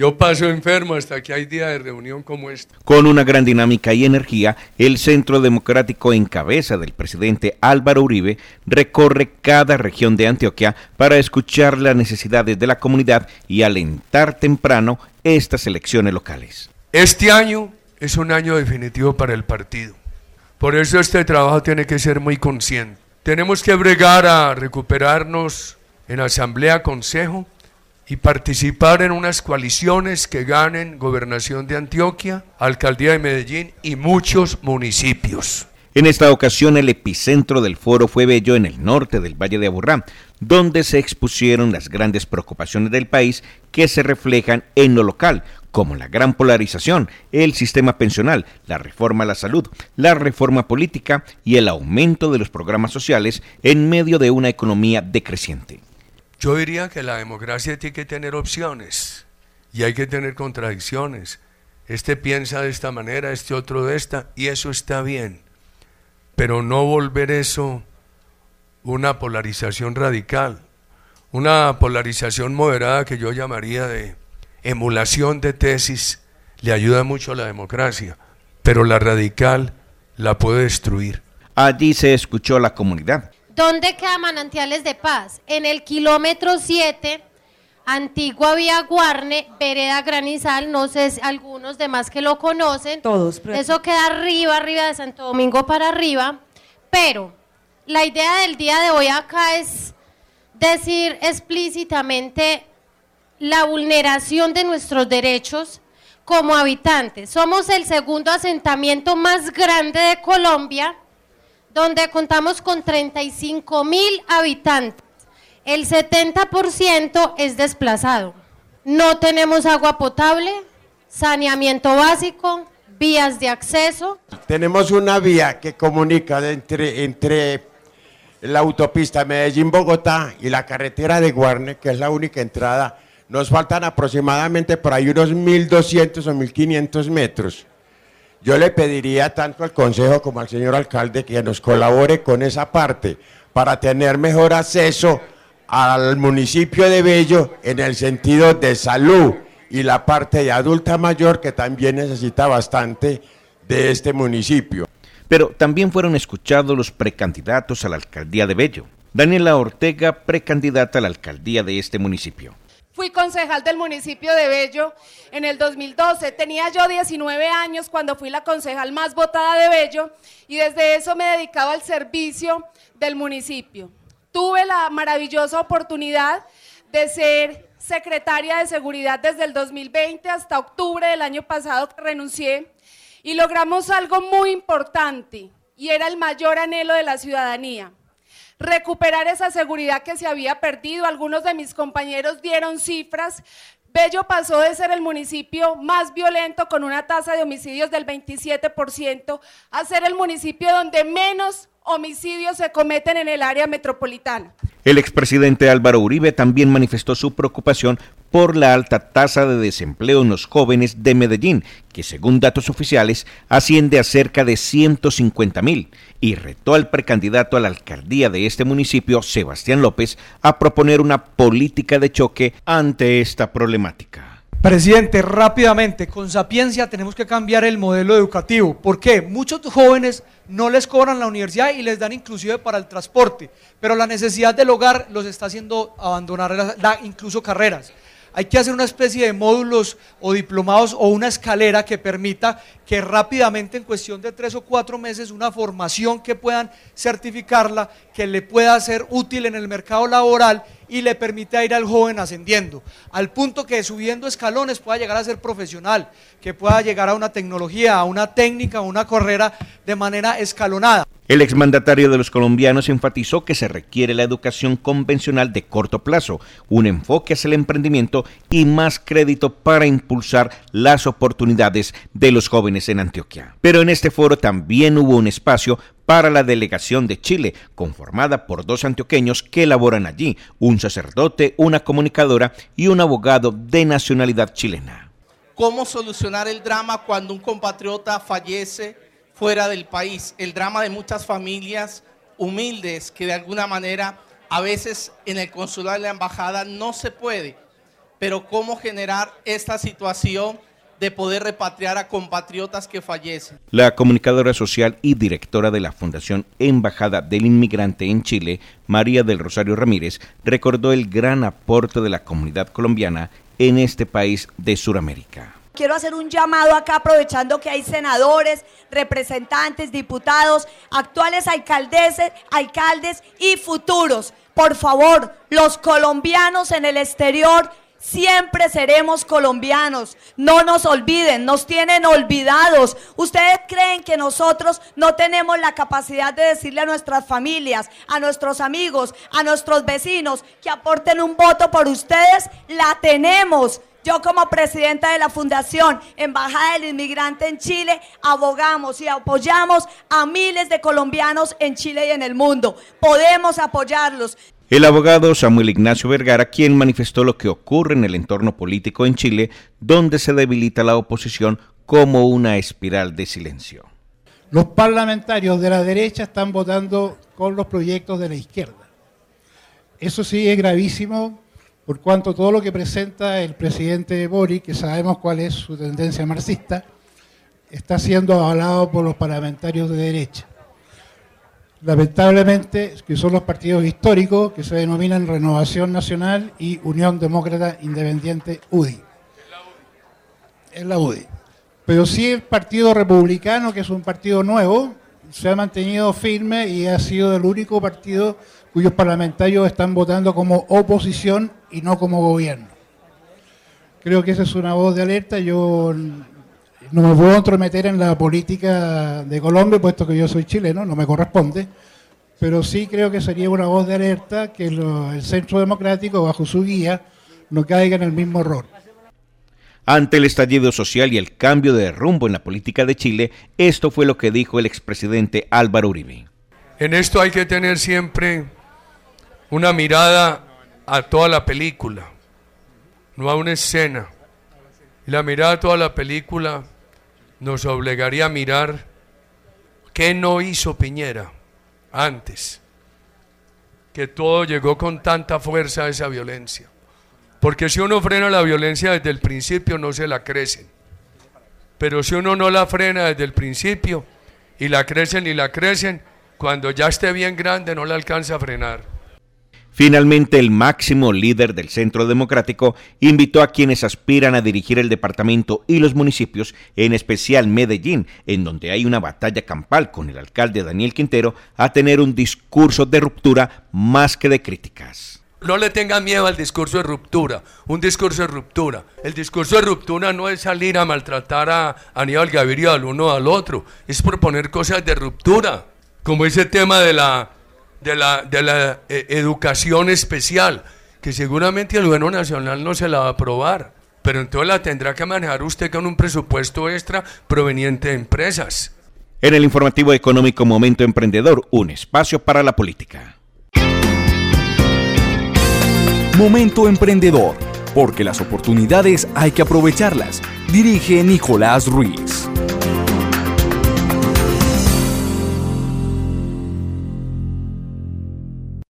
Yo paso enfermo hasta que hay día de reunión como esta. Con una gran dinámica y energía, el Centro Democrático en cabeza del presidente Álvaro Uribe recorre cada región de Antioquia para escuchar las necesidades de la comunidad y alentar temprano estas elecciones locales. Este año es un año definitivo para el partido. Por eso este trabajo tiene que ser muy consciente. Tenemos que bregar a recuperarnos en asamblea, consejo y participar en unas coaliciones que ganen gobernación de Antioquia, alcaldía de Medellín y muchos municipios. En esta ocasión el epicentro del foro fue Bello en el norte del Valle de Aburrá, donde se expusieron las grandes preocupaciones del país que se reflejan en lo local, como la gran polarización, el sistema pensional, la reforma a la salud, la reforma política y el aumento de los programas sociales en medio de una economía decreciente. Yo diría que la democracia tiene que tener opciones y hay que tener contradicciones. Este piensa de esta manera, este otro de esta, y eso está bien. Pero no volver eso una polarización radical, una polarización moderada que yo llamaría de emulación de tesis, le ayuda mucho a la democracia, pero la radical la puede destruir. Allí se escuchó la comunidad ¿Dónde queda Manantiales de Paz? En el kilómetro 7, Antigua Vía Guarne, Vereda Granizal, no sé si algunos demás que lo conocen. Todos. Eso queda arriba, arriba de Santo Domingo para arriba. Pero la idea del día de hoy acá es decir explícitamente la vulneración de nuestros derechos como habitantes. Somos el segundo asentamiento más grande de Colombia donde contamos con 35 mil habitantes. El 70% es desplazado. No tenemos agua potable, saneamiento básico, vías de acceso. Tenemos una vía que comunica entre, entre la autopista Medellín-Bogotá y la carretera de Guarne, que es la única entrada. Nos faltan aproximadamente por ahí unos 1.200 o 1.500 metros. Yo le pediría tanto al Consejo como al señor alcalde que nos colabore con esa parte para tener mejor acceso al municipio de Bello en el sentido de salud y la parte de adulta mayor que también necesita bastante de este municipio. Pero también fueron escuchados los precandidatos a la alcaldía de Bello. Daniela Ortega, precandidata a la alcaldía de este municipio. Fui concejal del municipio de Bello en el 2012. Tenía yo 19 años cuando fui la concejal más votada de Bello y desde eso me dedicaba al servicio del municipio. Tuve la maravillosa oportunidad de ser secretaria de seguridad desde el 2020 hasta octubre del año pasado que renuncié y logramos algo muy importante y era el mayor anhelo de la ciudadanía recuperar esa seguridad que se había perdido. Algunos de mis compañeros dieron cifras. Bello pasó de ser el municipio más violento con una tasa de homicidios del 27% a ser el municipio donde menos homicidios se cometen en el área metropolitana. El expresidente Álvaro Uribe también manifestó su preocupación por la alta tasa de desempleo en los jóvenes de Medellín, que según datos oficiales asciende a cerca de 150 mil, y retó al precandidato a la alcaldía de este municipio, Sebastián López, a proponer una política de choque ante esta problemática. Presidente, rápidamente, con sapiencia tenemos que cambiar el modelo educativo. ¿Por qué? Muchos jóvenes no les cobran la universidad y les dan inclusive para el transporte, pero la necesidad del hogar los está haciendo abandonar incluso carreras. Hay que hacer una especie de módulos o diplomados o una escalera que permita que rápidamente, en cuestión de tres o cuatro meses, una formación que puedan certificarla, que le pueda ser útil en el mercado laboral y le permita ir al joven ascendiendo, al punto que subiendo escalones pueda llegar a ser profesional, que pueda llegar a una tecnología, a una técnica, a una carrera de manera escalonada. El exmandatario de los colombianos enfatizó que se requiere la educación convencional de corto plazo, un enfoque hacia el emprendimiento y más crédito para impulsar las oportunidades de los jóvenes en Antioquia. Pero en este foro también hubo un espacio para la delegación de Chile, conformada por dos antioqueños que laboran allí, un sacerdote, una comunicadora y un abogado de nacionalidad chilena. ¿Cómo solucionar el drama cuando un compatriota fallece fuera del país? El drama de muchas familias humildes que de alguna manera a veces en el consulado de la embajada no se puede pero cómo generar esta situación de poder repatriar a compatriotas que fallecen. La comunicadora social y directora de la Fundación Embajada del Inmigrante en Chile, María del Rosario Ramírez, recordó el gran aporte de la comunidad colombiana en este país de Sudamérica. Quiero hacer un llamado acá aprovechando que hay senadores, representantes, diputados, actuales alcaldeses, alcaldes y futuros. Por favor, los colombianos en el exterior Siempre seremos colombianos. No nos olviden, nos tienen olvidados. ¿Ustedes creen que nosotros no tenemos la capacidad de decirle a nuestras familias, a nuestros amigos, a nuestros vecinos que aporten un voto por ustedes? La tenemos. Yo como presidenta de la Fundación Embajada del Inmigrante en Chile, abogamos y apoyamos a miles de colombianos en Chile y en el mundo. Podemos apoyarlos. El abogado Samuel Ignacio Vergara, quien manifestó lo que ocurre en el entorno político en Chile, donde se debilita la oposición como una espiral de silencio. Los parlamentarios de la derecha están votando con los proyectos de la izquierda. Eso sí es gravísimo por cuanto todo lo que presenta el presidente Boric, que sabemos cuál es su tendencia marxista, está siendo avalado por los parlamentarios de derecha lamentablemente, que son los partidos históricos que se denominan Renovación Nacional y Unión Demócrata Independiente UDI. Es la UDI. Pero sí el Partido Republicano, que es un partido nuevo, se ha mantenido firme y ha sido el único partido cuyos parlamentarios están votando como oposición y no como gobierno. Creo que esa es una voz de alerta. Yo no me puedo entrometer en la política de Colombia, puesto que yo soy chileno, no me corresponde, pero sí creo que sería una voz de alerta que el Centro Democrático, bajo su guía, no caiga en el mismo error. Ante el estallido social y el cambio de rumbo en la política de Chile, esto fue lo que dijo el expresidente Álvaro Uribe. En esto hay que tener siempre una mirada a toda la película, no a una escena. La mirada a toda la película nos obligaría a mirar qué no hizo Piñera antes, que todo llegó con tanta fuerza a esa violencia. Porque si uno frena la violencia desde el principio no se la crecen. Pero si uno no la frena desde el principio y la crecen y la crecen, cuando ya esté bien grande no la alcanza a frenar. Finalmente, el máximo líder del Centro Democrático invitó a quienes aspiran a dirigir el departamento y los municipios, en especial Medellín, en donde hay una batalla campal con el alcalde Daniel Quintero, a tener un discurso de ruptura más que de críticas. No le tengan miedo al discurso de ruptura, un discurso de ruptura. El discurso de ruptura no es salir a maltratar a Aníbal Gaviria al uno al otro, es proponer cosas de ruptura, como ese tema de la de la, de la eh, educación especial, que seguramente el gobierno nacional no se la va a aprobar, pero entonces la tendrá que manejar usted con un presupuesto extra proveniente de empresas. En el informativo económico Momento Emprendedor, un espacio para la política. Momento Emprendedor, porque las oportunidades hay que aprovecharlas. Dirige Nicolás Ruiz.